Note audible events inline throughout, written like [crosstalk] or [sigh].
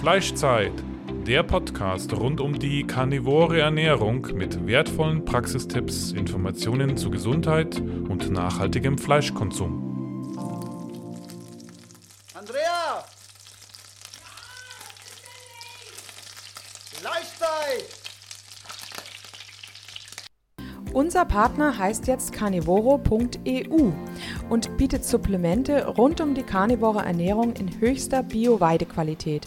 Fleischzeit, der Podcast rund um die karnivore Ernährung mit wertvollen Praxistipps, Informationen zu Gesundheit und nachhaltigem Fleischkonsum. Andrea! Fleischzeit! Unser Partner heißt jetzt carnivoro.eu und bietet Supplemente rund um die karnivore Ernährung in höchster Bio-Weidequalität.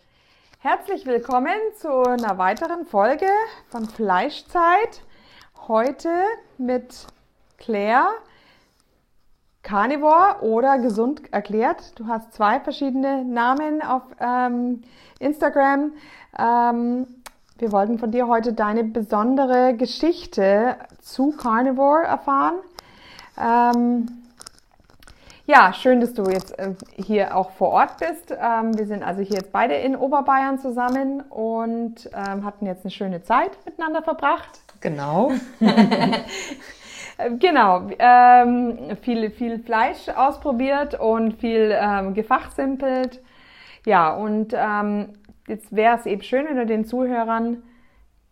herzlich willkommen zu einer weiteren Folge von Fleischzeit. Heute mit Claire. Carnivore oder gesund erklärt. Du hast zwei verschiedene Namen auf ähm, Instagram. Ähm, wir wollten von dir heute deine besondere Geschichte zu Carnivore erfahren. Ähm, ja, schön, dass du jetzt äh, hier auch vor Ort bist. Ähm, wir sind also hier jetzt beide in Oberbayern zusammen und ähm, hatten jetzt eine schöne Zeit miteinander verbracht. Genau. [laughs] Genau, ähm, viel, viel Fleisch ausprobiert und viel ähm, gefachsimpelt. Ja, und ähm, jetzt wäre es eben schön, wenn du den Zuhörern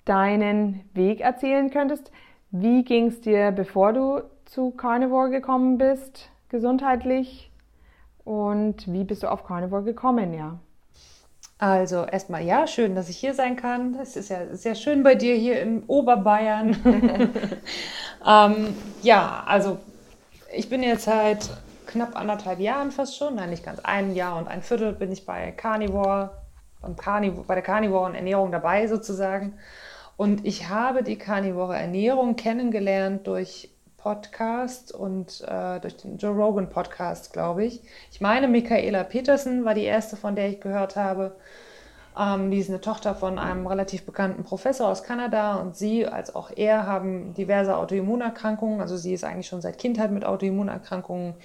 deinen Weg erzählen könntest. Wie ging es dir, bevor du zu Carnivore gekommen bist, gesundheitlich? Und wie bist du auf Carnivore gekommen, ja? Also erstmal ja, schön, dass ich hier sein kann. Es ist ja sehr schön bei dir hier in Oberbayern. [laughs] ähm, ja, also ich bin jetzt seit knapp anderthalb Jahren fast schon, nein, nicht ganz ein Jahr und ein Viertel bin ich bei Carnivore, beim Carnivore bei der Carnivoren Ernährung dabei sozusagen. Und ich habe die Carnivore Ernährung kennengelernt durch Podcast und äh, durch den Joe Rogan Podcast, glaube ich. Ich meine, Michaela Peterson war die erste, von der ich gehört habe. Ähm, die ist eine Tochter von einem relativ bekannten Professor aus Kanada und sie als auch er haben diverse Autoimmunerkrankungen. Also sie ist eigentlich schon seit Kindheit mit Autoimmunerkrankungen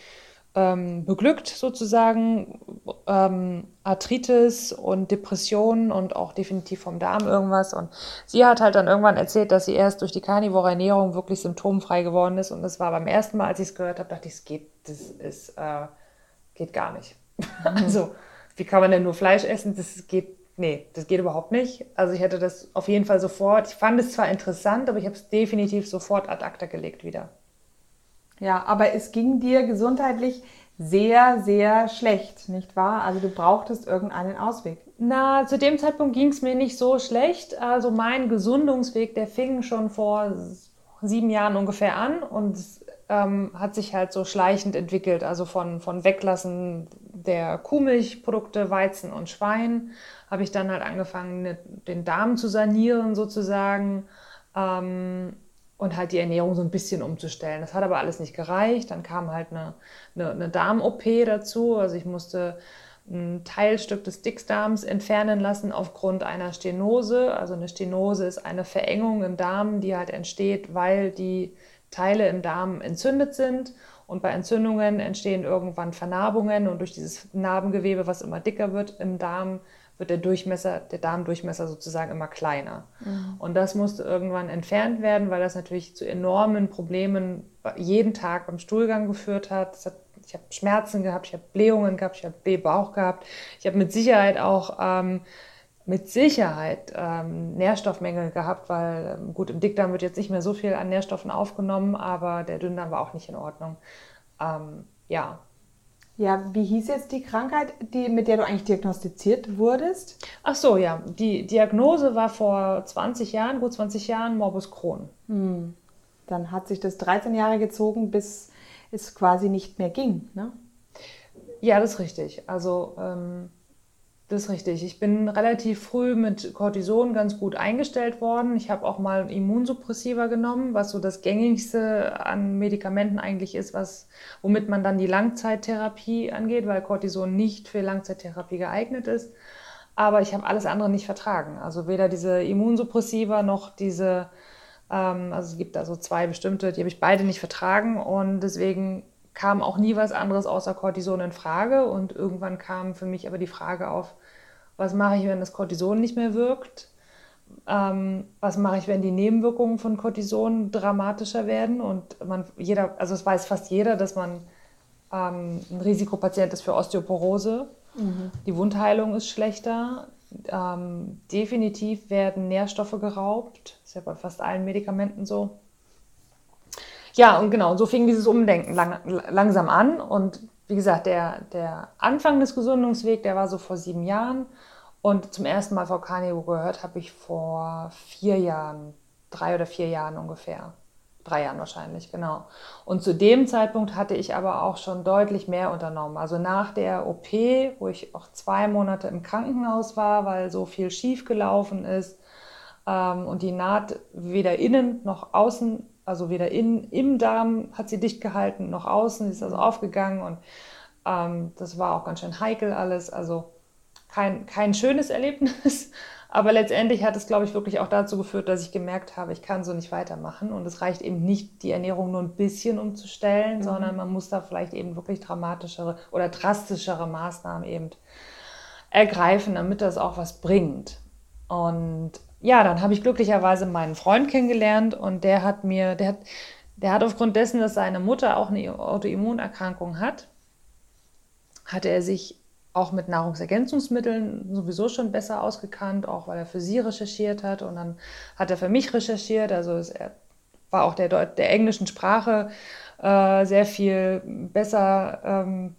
ähm, beglückt sozusagen. Ähm, Arthritis und Depressionen und auch definitiv vom Darm irgendwas. Und sie hat halt dann irgendwann erzählt, dass sie erst durch die karnivore Ernährung wirklich symptomfrei geworden ist. Und das war beim ersten Mal, als ich es gehört habe, dachte ich, es geht, das ist, äh, geht gar nicht. [laughs] also, wie kann man denn nur Fleisch essen? Das geht, nee, das geht überhaupt nicht. Also ich hätte das auf jeden Fall sofort, ich fand es zwar interessant, aber ich habe es definitiv sofort ad acta gelegt wieder. Ja, aber es ging dir gesundheitlich sehr, sehr schlecht, nicht wahr? Also du brauchtest irgendeinen Ausweg. Na, zu dem Zeitpunkt ging es mir nicht so schlecht. Also mein Gesundungsweg, der fing schon vor sieben Jahren ungefähr an und ähm, hat sich halt so schleichend entwickelt. Also von, von Weglassen der Kuhmilchprodukte, Weizen und Schwein, habe ich dann halt angefangen, ne, den Darm zu sanieren sozusagen. Ähm, und halt die Ernährung so ein bisschen umzustellen. Das hat aber alles nicht gereicht. Dann kam halt eine, eine, eine Darm-OP dazu. Also ich musste ein Teilstück des Dickdarms entfernen lassen aufgrund einer Stenose. Also eine Stenose ist eine Verengung im Darm, die halt entsteht, weil die Teile im Darm entzündet sind. Und bei Entzündungen entstehen irgendwann Vernarbungen und durch dieses Narbengewebe, was immer dicker wird im Darm, wird der Durchmesser, der Darmdurchmesser sozusagen immer kleiner. Mhm. Und das musste irgendwann entfernt werden, weil das natürlich zu enormen Problemen jeden Tag beim Stuhlgang geführt hat. hat ich habe Schmerzen gehabt, ich habe Blähungen gehabt, ich habe Blähbauch gehabt. Ich habe mit Sicherheit auch ähm, mit Sicherheit ähm, Nährstoffmängel gehabt, weil ähm, gut, im Dickdarm wird jetzt nicht mehr so viel an Nährstoffen aufgenommen, aber der Dünndarm war auch nicht in Ordnung. Ähm, ja, Ja, wie hieß jetzt die Krankheit, die, mit der du eigentlich diagnostiziert wurdest? Ach so, ja. Die Diagnose war vor 20 Jahren, gut 20 Jahren, Morbus Crohn. Hm. Dann hat sich das 13 Jahre gezogen, bis es quasi nicht mehr ging, ne? Ja, das ist richtig. Also ähm, das ist richtig. Ich bin relativ früh mit Cortison ganz gut eingestellt worden. Ich habe auch mal Immunsuppressiva genommen, was so das gängigste an Medikamenten eigentlich ist, was, womit man dann die Langzeittherapie angeht, weil Cortison nicht für Langzeittherapie geeignet ist. Aber ich habe alles andere nicht vertragen. Also weder diese Immunsuppressiva noch diese, ähm, also es gibt da so zwei bestimmte, die habe ich beide nicht vertragen und deswegen kam auch nie was anderes außer Cortison in Frage. Und irgendwann kam für mich aber die Frage auf, was mache ich, wenn das Cortison nicht mehr wirkt? Ähm, was mache ich, wenn die Nebenwirkungen von Cortison dramatischer werden? Und man, jeder, also es weiß fast jeder, dass man ähm, ein Risikopatient ist für Osteoporose. Mhm. Die Wundheilung ist schlechter. Ähm, definitiv werden Nährstoffe geraubt. Das ist ja bei fast allen Medikamenten so. Ja, und genau, so fing dieses Umdenken lang, langsam an. Und wie gesagt, der, der Anfang des Gesundungswegs, der war so vor sieben Jahren. Und zum ersten Mal vor Carnivore gehört habe ich vor vier Jahren, drei oder vier Jahren ungefähr. Drei Jahren wahrscheinlich, genau. Und zu dem Zeitpunkt hatte ich aber auch schon deutlich mehr unternommen. Also nach der OP, wo ich auch zwei Monate im Krankenhaus war, weil so viel schief gelaufen ist ähm, und die Naht weder innen noch außen also weder in, im Darm hat sie dicht gehalten, noch außen, sie ist also aufgegangen und ähm, das war auch ganz schön heikel alles. Also kein, kein schönes Erlebnis, [laughs] aber letztendlich hat es, glaube ich, wirklich auch dazu geführt, dass ich gemerkt habe, ich kann so nicht weitermachen und es reicht eben nicht, die Ernährung nur ein bisschen umzustellen, mhm. sondern man muss da vielleicht eben wirklich dramatischere oder drastischere Maßnahmen eben ergreifen, damit das auch was bringt. Und ja, dann habe ich glücklicherweise meinen Freund kennengelernt und der hat mir, der hat, der hat aufgrund dessen, dass seine Mutter auch eine Autoimmunerkrankung hat, hatte er sich auch mit Nahrungsergänzungsmitteln sowieso schon besser ausgekannt, auch weil er für sie recherchiert hat und dann hat er für mich recherchiert. Also er war auch der, der englischen Sprache äh, sehr viel besser, ähm,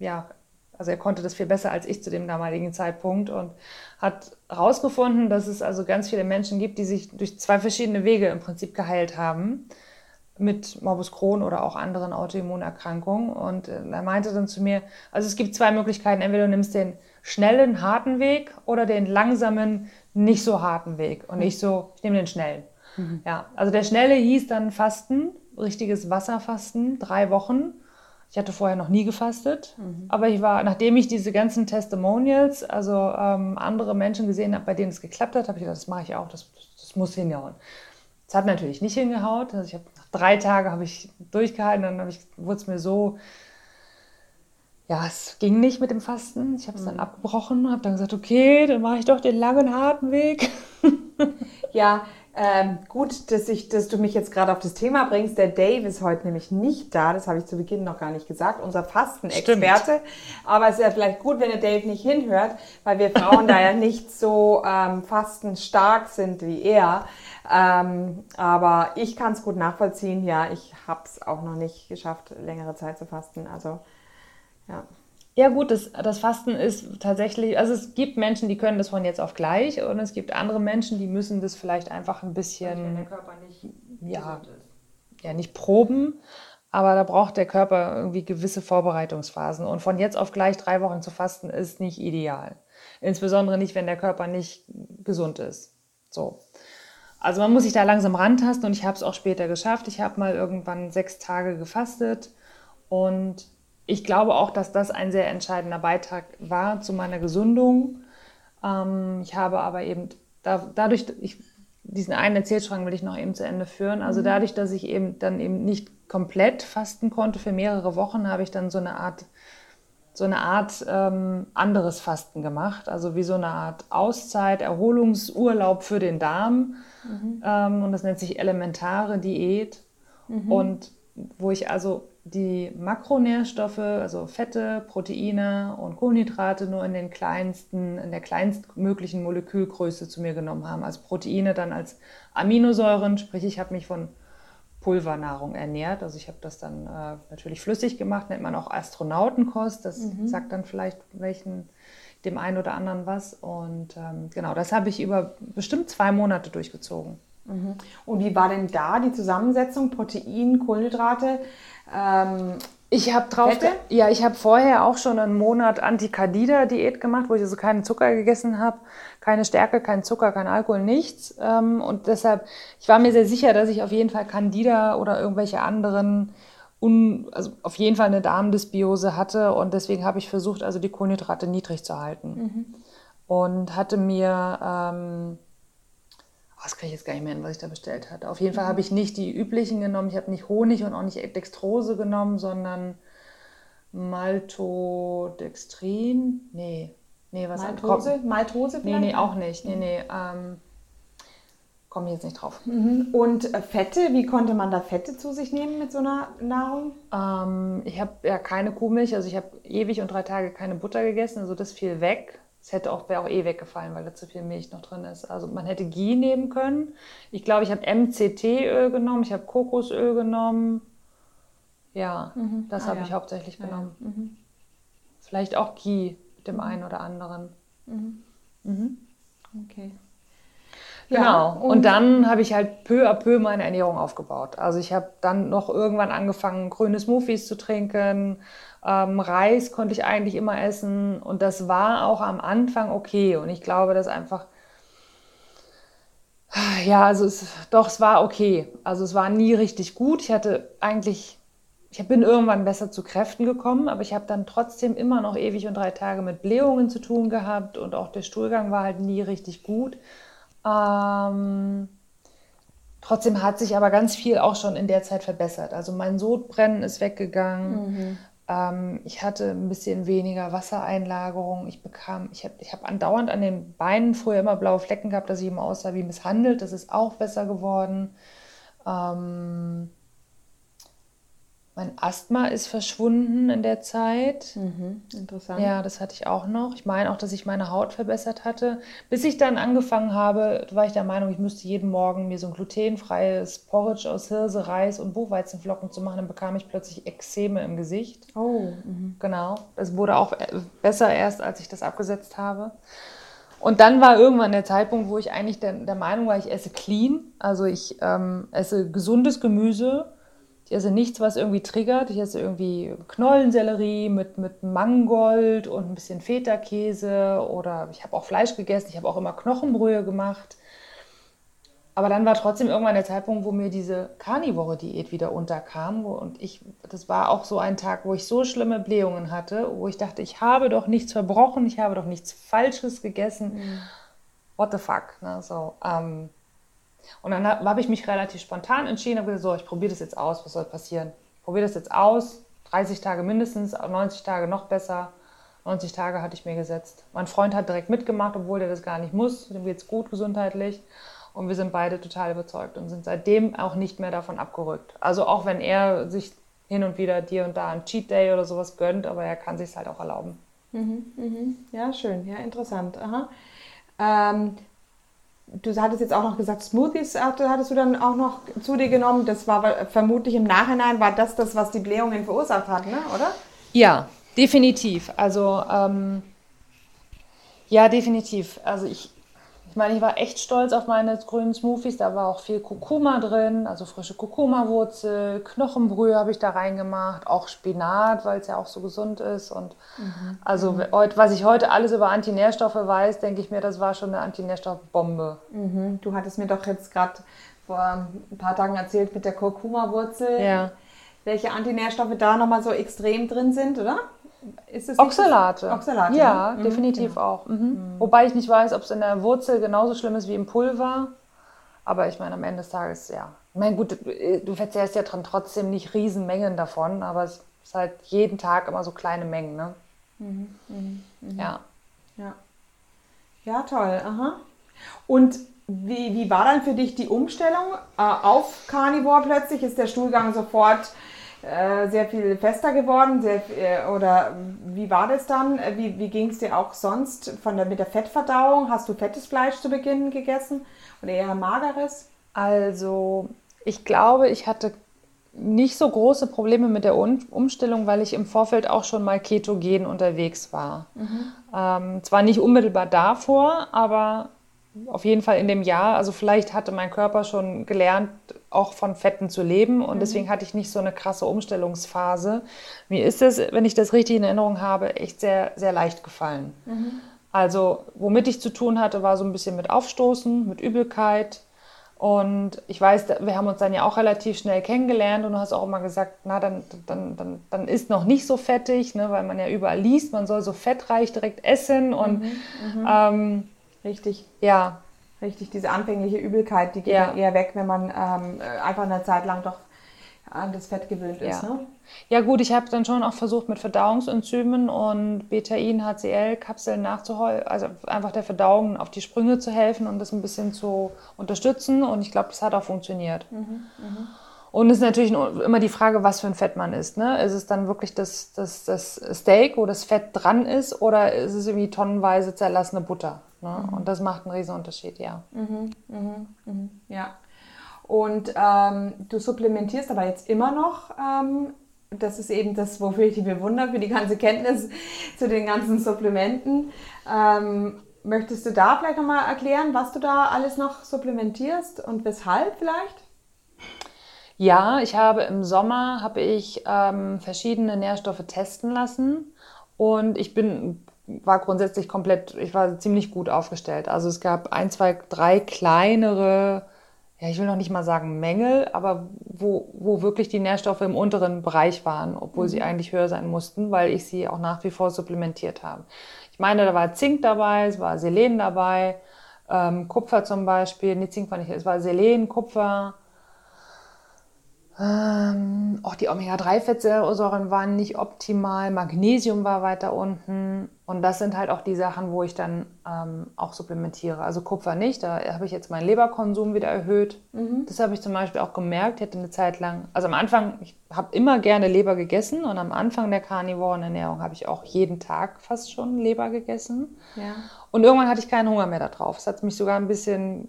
ja, also er konnte das viel besser als ich zu dem damaligen Zeitpunkt und hat herausgefunden, dass es also ganz viele Menschen gibt, die sich durch zwei verschiedene Wege im Prinzip geheilt haben mit Morbus Crohn oder auch anderen Autoimmunerkrankungen. Und äh, er meinte dann zu mir, also es gibt zwei Möglichkeiten, entweder du nimmst den schnellen, harten Weg oder den langsamen, nicht so harten Weg. Und ich so, ich nehme den schnellen. Mhm. Ja, also der schnelle hieß dann Fasten, richtiges Wasserfasten, drei Wochen. Ich hatte vorher noch nie gefastet, mhm. aber ich war, nachdem ich diese ganzen Testimonials, also ähm, andere Menschen gesehen habe, bei denen es geklappt hat, habe ich gedacht, das mache ich auch, das, das muss hinhauen. Es hat natürlich nicht hingehaut. Also ich habe nach drei Tagen habe ich durchgehalten, dann ich, wurde es mir so, ja, es ging nicht mit dem Fasten. Ich habe es mhm. dann abgebrochen, habe dann gesagt, okay, dann mache ich doch den langen harten Weg. [laughs] ja, ähm, gut, dass, ich, dass du mich jetzt gerade auf das Thema bringst. Der Dave ist heute nämlich nicht da. Das habe ich zu Beginn noch gar nicht gesagt. Unser Fastenexperte. Aber es ist ja vielleicht gut, wenn der Dave nicht hinhört, weil wir Frauen da ja nicht so ähm, fastenstark sind wie er. Ähm, aber ich kann es gut nachvollziehen. Ja, ich habe es auch noch nicht geschafft, längere Zeit zu fasten. Also, ja. Ja gut, das, das Fasten ist tatsächlich, also es gibt Menschen, die können das von jetzt auf gleich und es gibt andere Menschen, die müssen das vielleicht einfach ein bisschen, wenn der Körper nicht ja, ja, nicht proben, aber da braucht der Körper irgendwie gewisse Vorbereitungsphasen und von jetzt auf gleich drei Wochen zu fasten ist nicht ideal. Insbesondere nicht, wenn der Körper nicht gesund ist. So. Also man muss sich da langsam rantasten und ich habe es auch später geschafft. Ich habe mal irgendwann sechs Tage gefastet und ich glaube auch, dass das ein sehr entscheidender Beitrag war zu meiner Gesundung. Ähm, ich habe aber eben da, dadurch, ich, diesen einen Erzählstrang will ich noch eben zu Ende führen. Also mhm. dadurch, dass ich eben dann eben nicht komplett fasten konnte für mehrere Wochen, habe ich dann so eine Art so eine Art ähm, anderes Fasten gemacht, also wie so eine Art Auszeit, Erholungsurlaub für den Darm. Mhm. Ähm, und das nennt sich elementare Diät. Mhm. Und wo ich also die Makronährstoffe, also Fette, Proteine und Kohlenhydrate nur in den kleinsten, in der kleinstmöglichen Molekülgröße zu mir genommen haben. Also Proteine dann als Aminosäuren, sprich ich habe mich von Pulvernahrung ernährt. Also ich habe das dann äh, natürlich flüssig gemacht, nennt man auch Astronautenkost. Das mhm. sagt dann vielleicht welchen dem einen oder anderen was. Und ähm, genau, das habe ich über bestimmt zwei Monate durchgezogen. Mhm. Und wie war denn da die Zusammensetzung Protein, Kohlenhydrate? Ähm, ich habe drauf, Fette? ja, ich habe vorher auch schon einen Monat Anti-Candida-Diät gemacht, wo ich also keinen Zucker gegessen habe, keine Stärke, kein Zucker, kein Alkohol, nichts. Ähm, und deshalb, ich war mir sehr sicher, dass ich auf jeden Fall Candida oder irgendwelche anderen, un, also auf jeden Fall eine Darmdysbiose hatte. Und deswegen habe ich versucht, also die Kohlenhydrate niedrig zu halten. Mhm. Und hatte mir ähm, was kann ich jetzt gar nicht mehr hin, was ich da bestellt hatte. Auf jeden Fall habe ich nicht die üblichen genommen. Ich habe nicht Honig und auch nicht Dextrose genommen, sondern Maltodextrin. Nee. Nee, was Maltose? Maltose vielleicht? Nee, nee, auch nicht. Nee, nee. Ähm, komme ich jetzt nicht drauf. Mhm. Und äh, Fette, wie konnte man da Fette zu sich nehmen mit so einer Nahrung? Ähm, ich habe ja keine Kuhmilch, also ich habe ewig und drei Tage keine Butter gegessen, also das fiel weg. Es hätte auch, wäre auch eh weggefallen, weil da zu viel Milch noch drin ist. Also man hätte Ghee nehmen können. Ich glaube, ich habe MCT-Öl genommen, ich habe Kokosöl genommen. Ja, mhm. das ah, habe ja. ich hauptsächlich genommen. Ja, ja. Mhm. Vielleicht auch Ghee mit dem einen oder anderen. Mhm. Mhm. Okay. Genau. Und, und, dann habe ich halt peu à peu meine Ernährung aufgebaut. Also ich habe dann noch irgendwann angefangen, grüne Smoothies zu trinken, ähm, Reis konnte ich eigentlich immer essen und das war auch am Anfang okay. Und ich glaube, dass einfach, ja, also es, doch, es war okay. Also es war nie richtig gut. Ich hatte eigentlich, ich bin irgendwann besser zu Kräften gekommen, aber ich habe dann trotzdem immer noch ewig und drei Tage mit Blähungen zu tun gehabt und auch der Stuhlgang war halt nie richtig gut. Ähm, Trotzdem hat sich aber ganz viel auch schon in der Zeit verbessert. Also mein Sodbrennen ist weggegangen. Mhm. Ähm, ich hatte ein bisschen weniger Wassereinlagerung. Ich bekam, ich habe ich hab andauernd an den Beinen früher immer blaue Flecken gehabt, dass ich immer aussah wie misshandelt. Das ist auch besser geworden. Ähm, mein Asthma ist verschwunden in der Zeit. Mhm, interessant. Ja, das hatte ich auch noch. Ich meine auch, dass ich meine Haut verbessert hatte. Bis ich dann angefangen habe, war ich der Meinung, ich müsste jeden Morgen mir so ein glutenfreies Porridge aus Hirse, Reis und Buchweizenflocken zu machen. Dann bekam ich plötzlich Ekzeme im Gesicht. Oh. Mhm. Genau. Das wurde auch besser erst, als ich das abgesetzt habe. Und dann war irgendwann der Zeitpunkt, wo ich eigentlich der, der Meinung war, ich esse clean. Also ich ähm, esse gesundes Gemüse ich esse nichts, was irgendwie triggert. Ich esse irgendwie Knollensellerie mit, mit Mangold und ein bisschen Feta-Käse oder ich habe auch Fleisch gegessen. Ich habe auch immer Knochenbrühe gemacht. Aber dann war trotzdem irgendwann der Zeitpunkt, wo mir diese Carnivore-Diät wieder unterkam. Und ich, das war auch so ein Tag, wo ich so schlimme Blähungen hatte, wo ich dachte, ich habe doch nichts verbrochen, ich habe doch nichts Falsches gegessen. Mhm. What the fuck? Ne? So, ähm, und dann habe ich mich relativ spontan entschieden, habe gesagt, so, ich probiere das jetzt aus, was soll passieren? Probiere das jetzt aus, 30 Tage mindestens, 90 Tage noch besser. 90 Tage hatte ich mir gesetzt. Mein Freund hat direkt mitgemacht, obwohl der das gar nicht muss. Dem geht es gut gesundheitlich. Und wir sind beide total überzeugt und sind seitdem auch nicht mehr davon abgerückt. Also auch wenn er sich hin und wieder dir und da einen Cheat Day oder sowas gönnt, aber er kann sich halt auch erlauben. Mhm, mhm. Ja, schön, ja, interessant. Aha. Ähm, du hattest jetzt auch noch gesagt, Smoothies hattest du dann auch noch zu dir genommen. Das war vermutlich im Nachhinein, war das das, was die Blähungen verursacht hat, ne? oder? Ja, definitiv. Also, ähm, ja, definitiv. Also ich, ich meine, ich war echt stolz auf meine grünen Smoothies. Da war auch viel Kurkuma drin, also frische Kurkuma-Wurzel, Knochenbrühe habe ich da reingemacht, auch Spinat, weil es ja auch so gesund ist. Und mhm. also mhm. was ich heute alles über Antinährstoffe weiß, denke ich mir, das war schon eine Antinährstoffbombe. Mhm. Du hattest mir doch jetzt gerade vor ein paar Tagen erzählt mit der Kurkuma-Wurzel. Ja. Welche Antinährstoffe da nochmal so extrem drin sind, oder? Ist es Oxalate. Oxalate. Ja, ne? definitiv genau. auch. Mhm. Mhm. Wobei ich nicht weiß, ob es in der Wurzel genauso schlimm ist wie im Pulver. Aber ich meine, am Ende des Tages, ja. Ich meine, gut, du verzehrst ja dran trotzdem nicht Riesenmengen davon, aber es ist halt jeden Tag immer so kleine Mengen, ne? Mhm. mhm. Mhm. Ja. Ja. Ja, toll. Aha. Und wie, wie war dann für dich die Umstellung äh, auf Carnivore plötzlich? Ist der Stuhlgang sofort äh, sehr viel fester geworden? Sehr, äh, oder wie war das dann? Äh, wie, wie ging es dir auch sonst von der, mit der Fettverdauung? Hast du fettes Fleisch zu Beginn gegessen oder eher mageres? Also Ich glaube, ich hatte nicht so große Probleme mit der Umstellung, weil ich im Vorfeld auch schon mal ketogen unterwegs war. Mhm. Ähm, zwar nicht unmittelbar davor, aber auf jeden Fall in dem Jahr. Also vielleicht hatte mein Körper schon gelernt, auch von Fetten zu leben und mhm. deswegen hatte ich nicht so eine krasse Umstellungsphase. Mir ist es, wenn ich das richtig in Erinnerung habe, echt sehr, sehr leicht gefallen. Mhm. Also womit ich zu tun hatte, war so ein bisschen mit Aufstoßen, mit Übelkeit, und ich weiß, wir haben uns dann ja auch relativ schnell kennengelernt und du hast auch immer gesagt, na, dann, dann, dann, dann ist noch nicht so fettig, ne, weil man ja überall liest, man soll so fettreich direkt essen und mhm, mhm. ähm, richtig. Ja. Richtig, diese anfängliche Übelkeit, die geht ja. eher weg, wenn man ähm, einfach eine Zeit lang doch an das Fett gewöhnt ist. Ja, ne? ja gut, ich habe dann schon auch versucht, mit Verdauungsenzymen und Betain, HCl-Kapseln nachzuholen, also einfach der Verdauung auf die Sprünge zu helfen und das ein bisschen zu unterstützen. Und ich glaube, das hat auch funktioniert. Mhm, mh. Und es ist natürlich immer die Frage, was für ein Fett man isst. Ne? Ist es dann wirklich das, das, das Steak, wo das Fett dran ist, oder ist es irgendwie tonnenweise zerlassene Butter? Ne? Mhm. Und das macht einen riesen Unterschied, ja. Mhm, mh, mh. Ja. Und ähm, du supplementierst aber jetzt immer noch. Ähm, das ist eben das, wofür ich dich bewundere, für die ganze Kenntnis zu den ganzen Supplementen. Ähm, möchtest du da vielleicht nochmal erklären, was du da alles noch supplementierst und weshalb vielleicht? Ja, ich habe im Sommer habe ich ähm, verschiedene Nährstoffe testen lassen und ich bin war grundsätzlich komplett, ich war ziemlich gut aufgestellt. Also es gab ein, zwei, drei kleinere ja, ich will noch nicht mal sagen Mängel, aber wo, wo wirklich die Nährstoffe im unteren Bereich waren, obwohl mhm. sie eigentlich höher sein mussten, weil ich sie auch nach wie vor supplementiert habe. Ich meine, da war Zink dabei, es war Selen dabei, ähm, Kupfer zum Beispiel, nee, Zink war nicht, es war Selen, Kupfer, ähm, auch die Omega-3-Fettsäuren waren nicht optimal, Magnesium war weiter unten. Und das sind halt auch die Sachen, wo ich dann ähm, auch supplementiere. Also Kupfer nicht, da habe ich jetzt meinen Leberkonsum wieder erhöht. Mhm. Das habe ich zum Beispiel auch gemerkt. Ich hatte eine Zeit lang, also am Anfang, ich habe immer gerne Leber gegessen und am Anfang der karnivoren Ernährung habe ich auch jeden Tag fast schon Leber gegessen. Ja. Und irgendwann hatte ich keinen Hunger mehr darauf. Es hat mich sogar ein bisschen,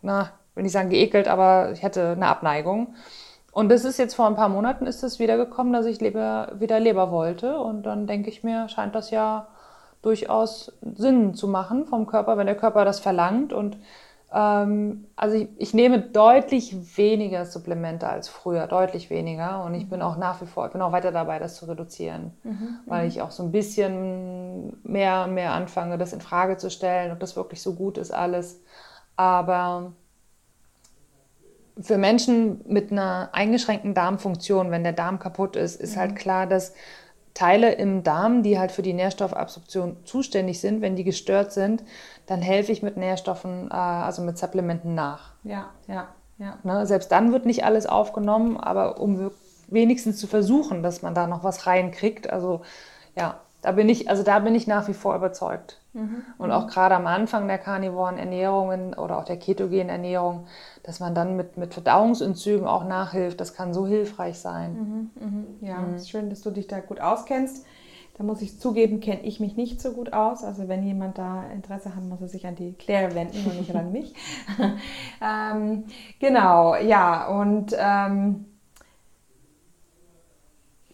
na, will nicht sagen geekelt, aber ich hatte eine Abneigung. Und das ist jetzt vor ein paar Monaten ist es wieder gekommen, dass ich Leber, wieder Leber wollte. Und dann denke ich mir, scheint das ja durchaus Sinn zu machen vom Körper, wenn der Körper das verlangt. Und ähm, also ich, ich, nehme deutlich weniger Supplemente als früher, deutlich weniger. Und ich bin auch nach wie vor, ich bin auch weiter dabei, das zu reduzieren, mhm, weil mhm. ich auch so ein bisschen mehr und mehr anfange, das in Frage zu stellen, ob das wirklich so gut ist alles. Aber für Menschen mit einer eingeschränkten Darmfunktion, wenn der Darm kaputt ist, ist halt mhm. halt klar, dass Teile im Darm, die halt für die Nährstoffabsorption zuständig sind, wenn die gestört sind, dann helfe ich mit Nährstoffen, äh, also mit Supplementen nach. Ja, ja, ja. Ne? Selbst dann wird nicht alles aufgenommen, aber um wenigstens zu versuchen, dass man da noch was reinkriegt. Also ja, da bin ich, also da bin ich nach wie vor überzeugt. Mhm. Und auch gerade am Anfang der karnivoren Ernährungen oder auch der ketogenen Ernährung, dass man dann mit, mit Verdauungsenzymen auch nachhilft, das kann so hilfreich sein. Mhm, mhm. Ja, mhm. ist schön, dass du dich da gut auskennst. Da muss ich zugeben, kenne ich mich nicht so gut aus. Also wenn jemand da Interesse hat, muss er sich an die Claire wenden und nicht an mich. [laughs] [laughs] ähm, genau, ja, und ähm,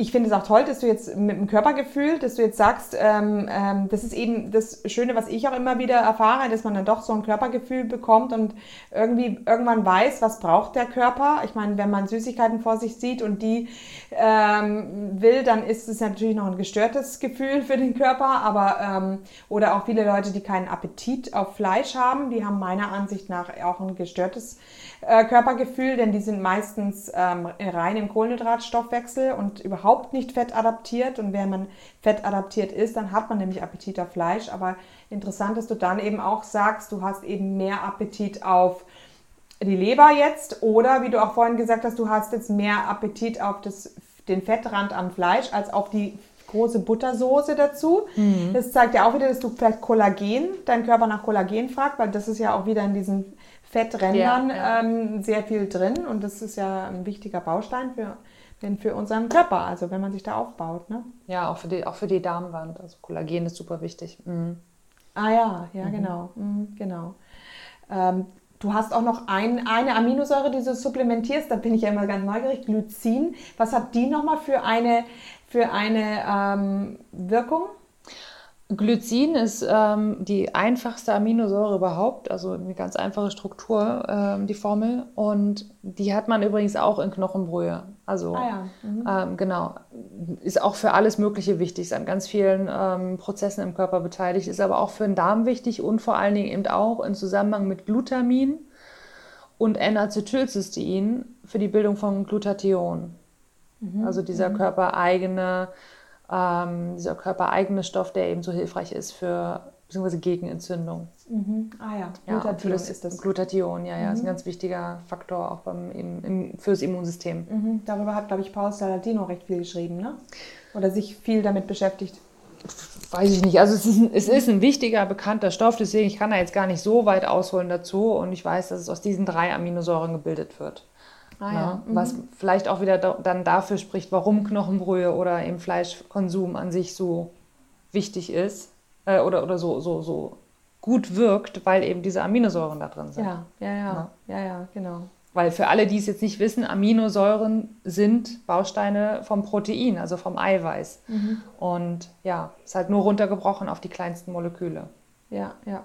ich finde es auch toll, dass du jetzt mit dem Körpergefühl, dass du jetzt sagst, ähm, ähm, das ist eben das Schöne, was ich auch immer wieder erfahre, dass man dann doch so ein Körpergefühl bekommt und irgendwie irgendwann weiß, was braucht der Körper. Ich meine, wenn man Süßigkeiten vor sich sieht und die ähm, will, dann ist es natürlich noch ein gestörtes Gefühl für den Körper. Aber ähm, oder auch viele Leute, die keinen Appetit auf Fleisch haben, die haben meiner Ansicht nach auch ein gestörtes äh, Körpergefühl, denn die sind meistens ähm, rein im Kohlenhydratstoffwechsel und überhaupt nicht fettadaptiert. Und wenn man fettadaptiert ist, dann hat man nämlich Appetit auf Fleisch. Aber interessant, dass du dann eben auch sagst, du hast eben mehr Appetit auf die Leber jetzt oder wie du auch vorhin gesagt hast, du hast jetzt mehr Appetit auf das, den Fettrand am Fleisch als auf die große Buttersoße dazu. Mhm. Das zeigt ja auch wieder, dass du vielleicht Kollagen, dein Körper nach Kollagen fragt, weil das ist ja auch wieder in diesen Fetträndern ja, ja. Ähm, sehr viel drin und das ist ja ein wichtiger Baustein für, für unseren Körper, also wenn man sich da aufbaut. Ne? Ja, auch für, die, auch für die Darmwand. Also Kollagen ist super wichtig. Mhm. Ah ja, ja, mhm. genau. Mhm, genau. Ähm, du hast auch noch ein, eine Aminosäure, die du supplementierst. Da bin ich ja immer ganz neugierig. Glycin. Was hat die nochmal für eine, für eine ähm, Wirkung? Glycin ist ähm, die einfachste Aminosäure überhaupt, also eine ganz einfache Struktur, ähm, die Formel. Und die hat man übrigens auch in Knochenbrühe. Also ah ja. mhm. ähm, genau, ist auch für alles Mögliche wichtig, ist an ganz vielen ähm, Prozessen im Körper beteiligt, ist aber auch für den Darm wichtig und vor allen Dingen eben auch im Zusammenhang mit Glutamin und N-Acetylcystein für die Bildung von Glutathion. Mhm. Also dieser mhm. körpereigene ähm, dieser körpereigene Stoff, der eben so hilfreich ist für beziehungsweise gegen Entzündung. Mhm. Ah ja, Glutathion ja, das, ist das. Glutathion, ja, ja, mhm. ist ein mhm. ganz wichtiger Faktor auch beim, im, im, fürs Immunsystem. Mhm. Darüber hat, glaube ich, Paul Saladino recht viel geschrieben, ne? Oder sich viel damit beschäftigt. Weiß ich nicht. Also es ist, ein, es ist ein wichtiger, bekannter Stoff, deswegen ich kann da jetzt gar nicht so weit ausholen dazu. Und ich weiß, dass es aus diesen drei Aminosäuren gebildet wird. Ah, ja. Ne? mhm. Was vielleicht auch wieder da, dann dafür spricht, warum Knochenbrühe oder eben Fleischkonsum an sich so wichtig ist äh, oder, oder so, so, so gut wirkt, weil eben diese Aminosäuren da drin sind. Ja, ja, ja, ja, ja, genau. Weil für alle, die es jetzt nicht wissen, Aminosäuren sind Bausteine vom Protein, also vom Eiweiß. Mhm. Und ja, ist halt nur runtergebrochen auf die kleinsten Moleküle. Ja, ja.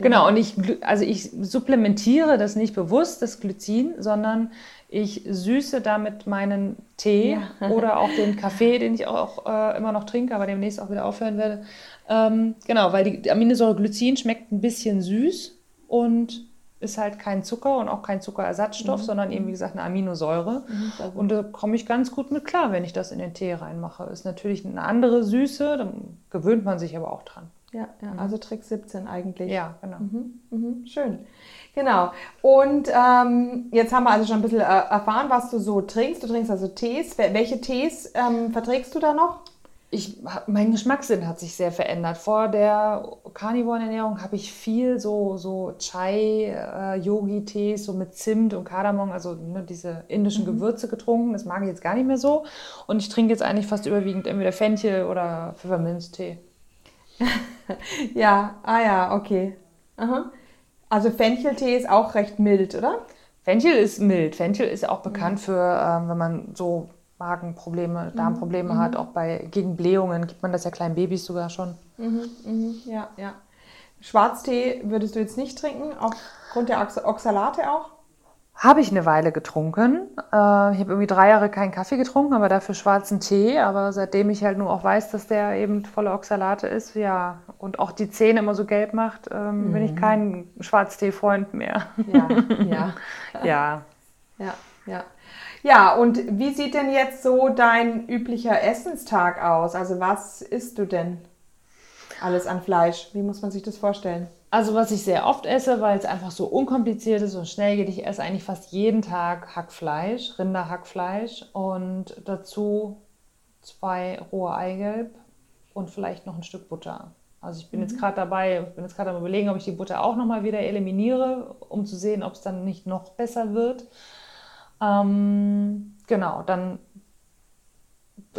Genau, und ich, also ich supplementiere das nicht bewusst, das Glycin, sondern ich süße damit meinen Tee ja. [laughs] oder auch den Kaffee, den ich auch äh, immer noch trinke, aber demnächst auch wieder aufhören werde. Ähm, genau, weil die Aminosäure Glycin schmeckt ein bisschen süß und ist halt kein Zucker und auch kein Zuckerersatzstoff, mhm. sondern eben, wie gesagt, eine Aminosäure. Mhm, und da komme ich ganz gut mit klar, wenn ich das in den Tee reinmache. Ist natürlich eine andere Süße, dann gewöhnt man sich aber auch dran. Ja, ja mhm. also Trick 17 eigentlich. Ja, genau. Mhm, mhm, schön. Genau. Und ähm, jetzt haben wir also schon ein bisschen äh, erfahren, was du so trinkst. Du trinkst also Tees. Welche Tees ähm, verträgst du da noch? Ich, mein Geschmackssinn hat sich sehr verändert. Vor der Carnivoren-Ernährung habe ich viel so, so Chai-Yogi-Tees, äh, so mit Zimt und Kardamom, also ne, diese indischen mhm. Gewürze getrunken. Das mag ich jetzt gar nicht mehr so. Und ich trinke jetzt eigentlich fast überwiegend entweder Fenchel oder Pfefferminztee. [laughs] ja, ah ja, okay. Aha. Also Fencheltee ist auch recht mild, oder? Fenchel ist mild. Fenchel ist auch bekannt mhm. für, ähm, wenn man so Magenprobleme, mhm. Darmprobleme mhm. hat, auch bei gegen Blähungen gibt man das ja kleinen Babys sogar schon. Mhm. Mhm. Ja, ja. Schwarztee würdest du jetzt nicht trinken, aufgrund der Oxalate auch? Habe ich eine Weile getrunken. Äh, ich habe irgendwie drei Jahre keinen Kaffee getrunken, aber dafür schwarzen Tee. Aber seitdem ich halt nur auch weiß, dass der eben voller Oxalate ist, ja, und auch die Zähne immer so gelb macht, mhm. bin ich mhm. kein Schwarztee-Freund mehr. Ja, ja. [laughs] ja. Ja, ja. Ja, und wie sieht denn jetzt so dein üblicher Essenstag aus? Also was isst du denn alles an Fleisch? Wie muss man sich das vorstellen? Also was ich sehr oft esse, weil es einfach so unkompliziert ist und schnell geht, ich esse eigentlich fast jeden Tag Hackfleisch, Rinderhackfleisch und dazu zwei rohe Eigelb und vielleicht noch ein Stück Butter. Also ich bin mhm. jetzt gerade dabei, ich bin jetzt gerade am überlegen, ob ich die Butter auch nochmal wieder eliminiere, um zu sehen, ob es dann nicht noch besser wird. Ähm, genau, dann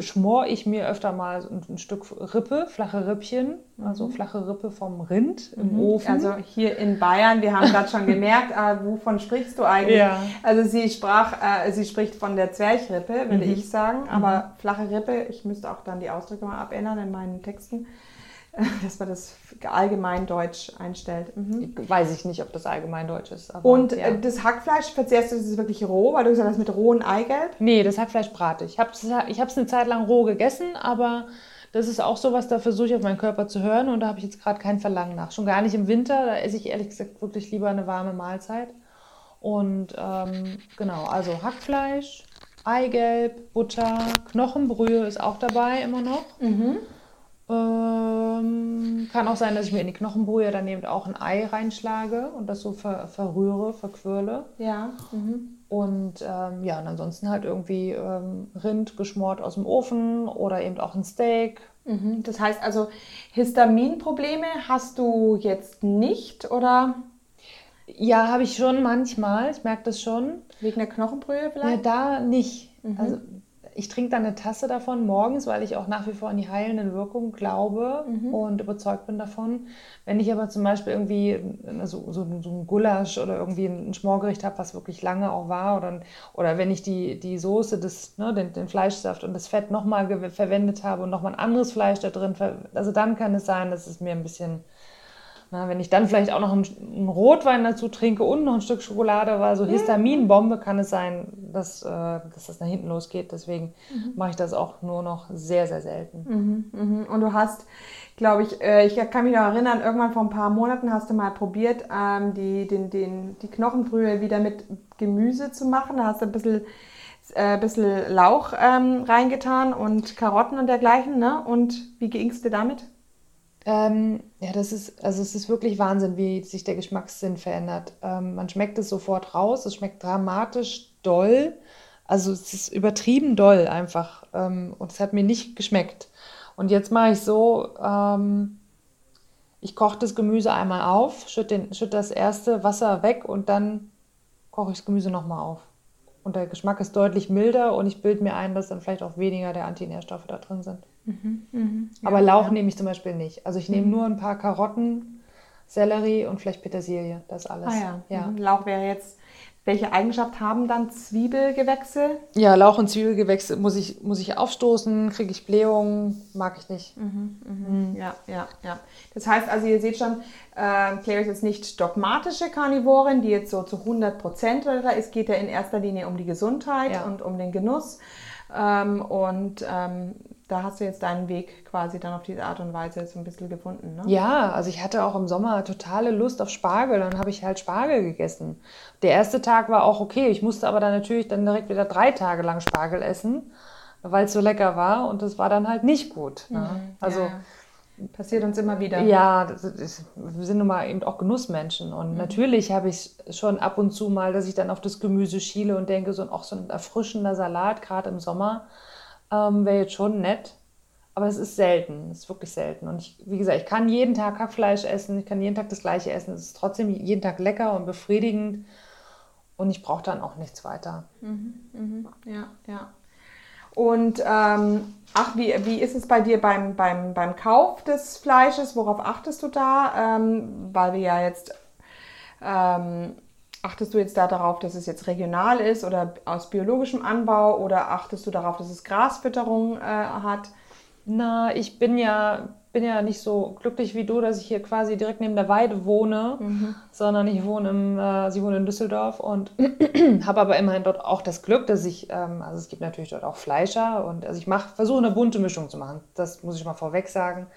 schmor ich mir öfter mal ein, ein, Stück Rippe, flache Rippchen, also mhm. flache Rippe vom Rind im mhm. Ofen. Also hier in Bayern, wir haben gerade schon [laughs] gemerkt, äh, wovon sprichst du eigentlich? Ja. Also sie sprach, äh, sie spricht von der Zwerchrippe, würde mhm. ich sagen, aber mhm. flache Rippe, ich müsste auch dann die Ausdrücke mal abändern in meinen Texten. [laughs] dass man das allgemeindeutsch einstellt. Mhm. Weiß ich nicht, ob das allgemeindeutsch ist. und ja. Äh, das Hackfleisch verzehrst du das wirklich roh, weil du gesagt hast, mit rohem Eigelb? Nee, das Hackfleisch brate ich. Ich habe es eine Zeit lang roh gegessen, aber das ist auch sowas, da versuche ich auf meinen Körper zu hören und da habe ich jetzt gerade kein Verlangen nach. Schon gar nicht im Winter, da esse ich ehrlich gesagt wirklich lieber eine warme Mahlzeit. Und ähm, genau, also Hackfleisch, Eigelb, Butter, Knochenbrühe ist auch dabei immer noch. Mhm. Ähm, kann auch sein, dass ich mir in die Knochenbrühe dann eben auch ein Ei reinschlage und das so ver verrühre, verquirle. Ja. Mhm. Und ähm, ja, und ansonsten halt irgendwie ähm, Rind geschmort aus dem Ofen oder eben auch ein Steak. Mhm. Das heißt also, Histaminprobleme hast du jetzt nicht oder? Ja, habe ich schon manchmal. Ich merke das schon. Wegen der Knochenbrühe vielleicht? Ja, da nicht. Mhm. Also ich trinke dann eine Tasse davon morgens, weil ich auch nach wie vor an die heilenden Wirkungen glaube mhm. und überzeugt bin davon. Wenn ich aber zum Beispiel irgendwie so, so, so ein Gulasch oder irgendwie ein Schmorgericht habe, was wirklich lange auch war, oder, oder wenn ich die, die Soße, des, ne, den, den Fleischsaft und das Fett nochmal verwendet habe und nochmal ein anderes Fleisch da drin, also dann kann es sein, dass es mir ein bisschen na, wenn ich dann vielleicht auch noch einen, einen, Rotwein dazu trinke und noch ein Stück Schokolade, weil so Histaminbombe kann es sein, dass, äh, dass das nach hinten losgeht. Deswegen mhm. mache ich das auch nur noch sehr, sehr selten. Mhm, mhm. Und du hast, glaube ich, äh, ich kann mich noch erinnern, irgendwann vor ein paar Monaten hast du mal probiert, ähm, die, den, den, die Knochenbrühe wieder mit Gemüse zu machen. Da hast du ein bisschen äh, bisschen Lauch ähm, reingetan und Karotten und dergleichen. Ne? Und wie ging es dir damit? Ähm, ja, das ist, also es ist wirklich Wahnsinn, wie sich der Geschmackssinn verändert. Ähm, man schmeckt es sofort raus, es schmeckt dramatisch doll. Also es ist übertrieben doll einfach. Ähm, und es hat mir nicht geschmeckt. Und jetzt mache ich so, ähm, ich koche das Gemüse einmal auf, schütte, schütt das erste Wasser weg und dann koche ich das Gemüse nochmal auf. Und der Geschmack ist deutlich milder und ich bilde mir ein, dass dann vielleicht auch weniger der Antinährstoffe da drin sind. Mhm, mh. ja, Aber Lauch ja. nehme ich zum Beispiel nicht. Also ich nehme mhm. nur ein paar Karotten, Sellerie und vielleicht Petersilie. Das alles. Ah ja. ja. Mhm. Lauch wäre jetzt welche Eigenschaft haben dann Zwiebelgewächse? Ja, Lauch und Zwiebelgewächse muss ich, muss ich aufstoßen, kriege ich Blähungen, mag ich nicht. Mhm, mhm. Mhm. Ja, ja, ja. Das heißt also, ihr seht schon, äh, Claire ist jetzt nicht dogmatische Karnivorin, die jetzt so zu 100 Prozent da ist. Es geht ja in erster Linie um die Gesundheit ja. und um den Genuss. Ähm, und ähm, da hast du jetzt deinen Weg quasi dann auf diese Art und Weise jetzt ein bisschen gefunden, ne? Ja, also ich hatte auch im Sommer totale Lust auf Spargel, dann habe ich halt Spargel gegessen. Der erste Tag war auch okay, ich musste aber dann natürlich dann direkt wieder drei Tage lang Spargel essen, weil es so lecker war und das war dann halt nicht gut. Ne? Mhm, also ja. Passiert uns immer wieder. Ja, ist, wir sind nun mal eben auch Genussmenschen. Und mhm. natürlich habe ich schon ab und zu mal, dass ich dann auf das Gemüse schiele und denke, so, auch so ein erfrischender Salat, gerade im Sommer, ähm, wäre jetzt schon nett. Aber es ist selten, es ist wirklich selten. Und ich, wie gesagt, ich kann jeden Tag Hackfleisch essen, ich kann jeden Tag das gleiche essen. Es ist trotzdem jeden Tag lecker und befriedigend. Und ich brauche dann auch nichts weiter. Mhm, mhm, ja, ja. Und ähm, ach, wie, wie ist es bei dir beim, beim, beim Kauf des Fleisches? Worauf achtest du da? Ähm, weil wir ja jetzt ähm, Achtest du jetzt da darauf, dass es jetzt regional ist oder aus biologischem Anbau oder achtest du darauf, dass es Grasfütterung äh, hat? Na, ich bin ja, bin ja nicht so glücklich wie du, dass ich hier quasi direkt neben der Weide wohne, mhm. sondern ich wohne im, äh, sie wohnt in Düsseldorf und [clears throat] habe aber immerhin dort auch das Glück, dass ich, ähm, also es gibt natürlich dort auch Fleischer und also ich versuche eine bunte Mischung zu machen. Das muss ich mal vorweg sagen.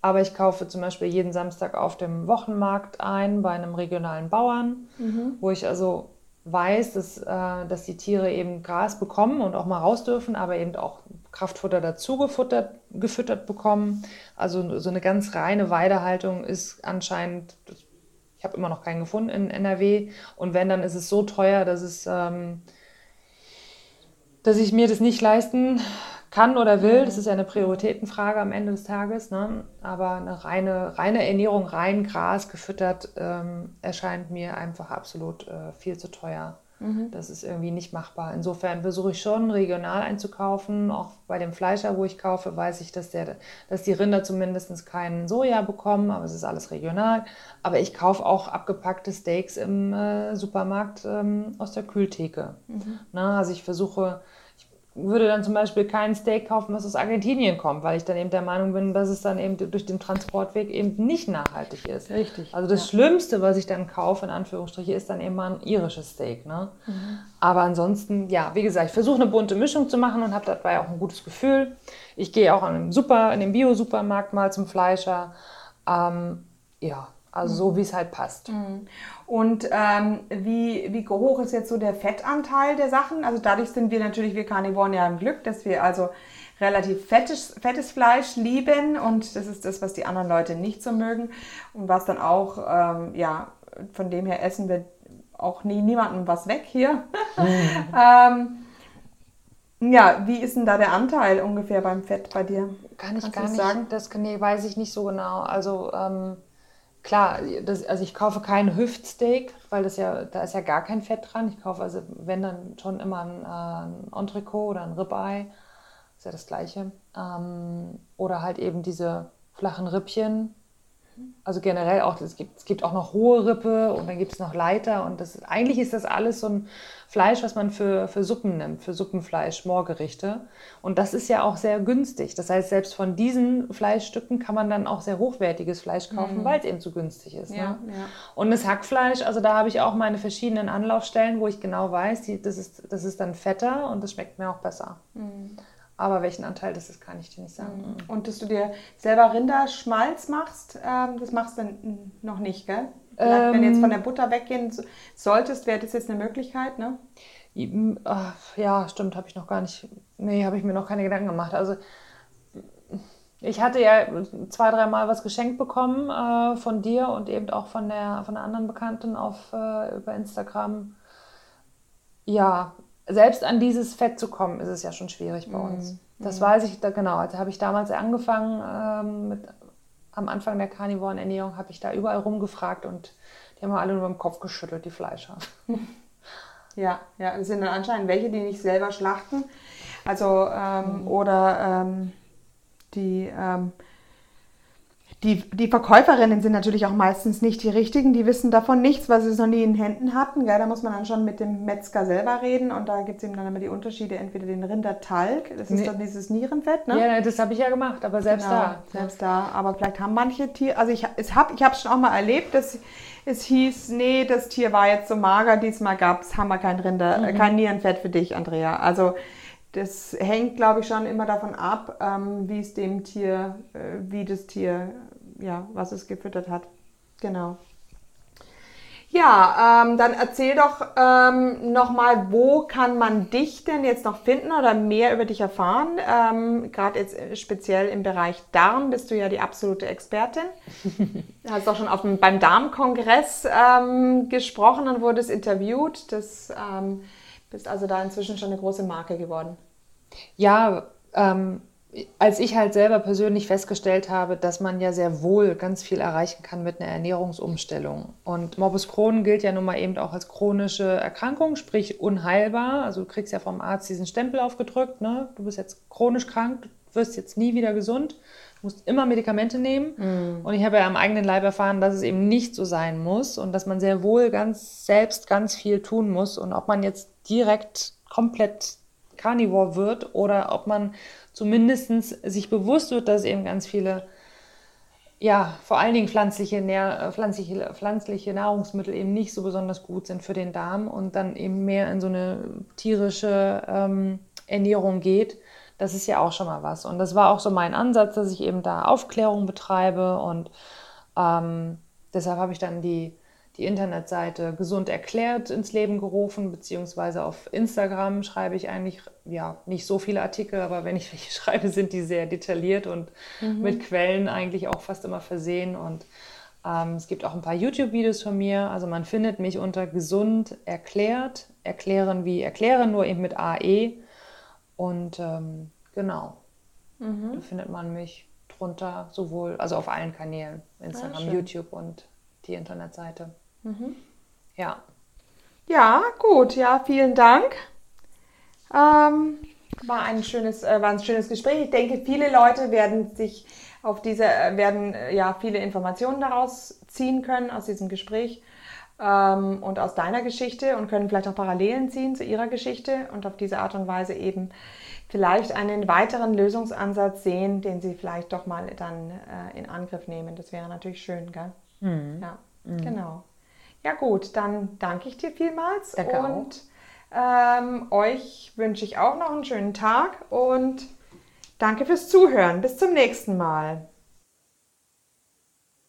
Aber ich kaufe zum Beispiel jeden Samstag auf dem Wochenmarkt ein bei einem regionalen Bauern, mhm. wo ich also weiß, dass, äh, dass die Tiere eben Gras bekommen und auch mal raus dürfen, aber eben auch Kraftfutter dazu gefuttert, gefüttert bekommen. Also so eine ganz reine Weidehaltung ist anscheinend, ich habe immer noch keinen gefunden in NRW. Und wenn, dann ist es so teuer, dass es... Ähm, dass ich mir das nicht leisten kann oder will. Das ist ja eine Prioritätenfrage am Ende des Tages. Ne? Aber eine reine, reine Ernährung, rein Gras gefüttert, ähm, erscheint mir einfach absolut äh, viel zu teuer. Mhm. Das ist irgendwie nicht machbar. Insofern versuche ich schon regional einzukaufen. Auch bei dem Fleischer, wo ich kaufe, weiß ich, dass, der, dass die Rinder zumindest keinen Soja bekommen, aber es ist alles regional. Aber ich kaufe auch abgepackte Steaks im äh, Supermarkt ähm, aus der Kühltheke. Mhm. Na, also ich versuche würde dann zum Beispiel kein Steak kaufen, was aus Argentinien kommt, weil ich dann eben der Meinung bin, dass es dann eben durch den Transportweg eben nicht nachhaltig ist. Richtig. Also das ja. Schlimmste, was ich dann kaufe, in Anführungsstrichen, ist dann eben mal ein irisches Steak. Ne? Mhm. Aber ansonsten, ja, wie gesagt, ich versuche eine bunte Mischung zu machen und habe dabei auch ein gutes Gefühl. Ich gehe auch in den, Super, in den Bio-Supermarkt mal zum Fleischer. Ähm, ja, also so, wie es halt passt. Mhm. Und ähm, wie, wie hoch ist jetzt so der Fettanteil der Sachen? Also dadurch sind wir natürlich, wir Karnivoren ja im Glück, dass wir also relativ fettes, fettes Fleisch lieben und das ist das, was die anderen Leute nicht so mögen und was dann auch, ähm, ja, von dem her essen wir auch nie niemandem was weg hier. Mhm. [laughs] ähm, ja, wie ist denn da der Anteil ungefähr beim Fett bei dir? Kann ich Kannst gar nicht sagen. Das nee, weiß ich nicht so genau. Also ähm, klar, das, also ich kaufe kein Hüftsteak, weil das ja, da ist ja gar kein Fett dran. Ich kaufe also, wenn dann schon immer ein, äh, ein Entrecot oder ein Ribeye. Ist ja das gleiche. Ähm, oder halt eben diese flachen Rippchen. Also generell auch, es gibt, es gibt auch noch hohe Rippe und dann gibt es noch Leiter. Und das, eigentlich ist das alles so ein Fleisch, was man für, für Suppen nimmt, für Suppenfleisch, Moorgerichte. Und das ist ja auch sehr günstig. Das heißt, selbst von diesen Fleischstücken kann man dann auch sehr hochwertiges Fleisch kaufen, mhm. weil es eben zu günstig ist. Ja, ne? ja. Und das Hackfleisch, also da habe ich auch meine verschiedenen Anlaufstellen, wo ich genau weiß, die, das, ist, das ist dann fetter und das schmeckt mir auch besser. Mhm. Aber welchen Anteil das ist, kann ich dir nicht sagen. Mhm. Und dass du dir selber Rinderschmalz machst, ähm, das machst du noch nicht, gell? Ähm, wenn du jetzt von der Butter weggehen solltest, wäre das jetzt eine Möglichkeit, ne? Ja, stimmt, habe ich noch gar nicht. Nee, habe ich mir noch keine Gedanken gemacht. Also ich hatte ja zwei, dreimal was geschenkt bekommen äh, von dir und eben auch von der, von der anderen Bekannten auf, äh, über Instagram. Ja, selbst an dieses Fett zu kommen, ist es ja schon schwierig bei uns. Mm. Das weiß ich, da, genau. Also habe ich damals angefangen, ähm, mit, am Anfang der Carnivoren-Ernährung habe ich da überall rumgefragt und die haben alle nur im Kopf geschüttelt, die Fleischer. [laughs] Ja, ja, das sind dann anscheinend welche, die nicht selber schlachten. Also, ähm, mm. oder ähm, die ähm, die, die Verkäuferinnen sind natürlich auch meistens nicht die richtigen, die wissen davon nichts, weil sie es noch nie in Händen hatten. Gell? Da muss man dann schon mit dem Metzger selber reden und da gibt es eben dann immer die Unterschiede, entweder den Rindertalg, das ist nee. dann dieses Nierenfett. Ne? Ja, das habe ich ja gemacht, aber selbst genau, da. Selbst da, aber vielleicht haben manche Tiere, also ich, ich habe ich schon auch mal erlebt, dass es hieß, nee, das Tier war jetzt so mager, diesmal gab es, haben wir kein Rinder, mhm. kein Nierenfett für dich, Andrea. Also das hängt, glaube ich, schon immer davon ab, ähm, wie es dem Tier, äh, wie das Tier ja, was es gefüttert hat. Genau. Ja, ähm, dann erzähl doch ähm, nochmal, wo kann man dich denn jetzt noch finden oder mehr über dich erfahren? Ähm, Gerade jetzt äh, speziell im Bereich Darm bist du ja die absolute Expertin. Du [laughs] hast auch schon auf dem, beim Darmkongress ähm, gesprochen und wurdest interviewt. Das ähm, bist also da inzwischen schon eine große Marke geworden. Ja, ähm, als ich halt selber persönlich festgestellt habe, dass man ja sehr wohl ganz viel erreichen kann mit einer Ernährungsumstellung. Und Morbus Crohn gilt ja nun mal eben auch als chronische Erkrankung, sprich unheilbar. Also du kriegst ja vom Arzt diesen Stempel aufgedrückt, ne? du bist jetzt chronisch krank, wirst jetzt nie wieder gesund, musst immer Medikamente nehmen. Mm. Und ich habe ja am eigenen Leib erfahren, dass es eben nicht so sein muss und dass man sehr wohl ganz selbst ganz viel tun muss. Und ob man jetzt direkt komplett Carnivore wird oder ob man zumindest sich bewusst wird, dass eben ganz viele, ja, vor allen Dingen pflanzliche, Nähr, pflanzliche, pflanzliche Nahrungsmittel eben nicht so besonders gut sind für den Darm und dann eben mehr in so eine tierische ähm, Ernährung geht. Das ist ja auch schon mal was. Und das war auch so mein Ansatz, dass ich eben da Aufklärung betreibe und ähm, deshalb habe ich dann die die Internetseite Gesund erklärt ins Leben gerufen, beziehungsweise auf Instagram schreibe ich eigentlich ja nicht so viele Artikel, aber wenn ich welche [laughs] schreibe, sind die sehr detailliert und mhm. mit Quellen eigentlich auch fast immer versehen. Und ähm, es gibt auch ein paar YouTube-Videos von mir. Also man findet mich unter Gesund erklärt, erklären wie erklären, nur eben mit AE. Und ähm, genau, mhm. da findet man mich drunter, sowohl, also auf allen Kanälen, Instagram, ah, YouTube und die Internetseite. Mhm. Ja. Ja, gut. Ja, vielen Dank. Ähm, war ein schönes, äh, war ein schönes Gespräch. Ich denke, viele Leute werden sich auf diese, äh, werden äh, ja viele Informationen daraus ziehen können aus diesem Gespräch ähm, und aus deiner Geschichte und können vielleicht auch Parallelen ziehen zu ihrer Geschichte und auf diese Art und Weise eben vielleicht einen weiteren Lösungsansatz sehen, den sie vielleicht doch mal dann äh, in Angriff nehmen. Das wäre natürlich schön, gell? Mhm. Ja, mhm. genau. Ja gut, dann danke ich dir vielmals danke und ähm, euch wünsche ich auch noch einen schönen Tag und danke fürs Zuhören. Bis zum nächsten Mal.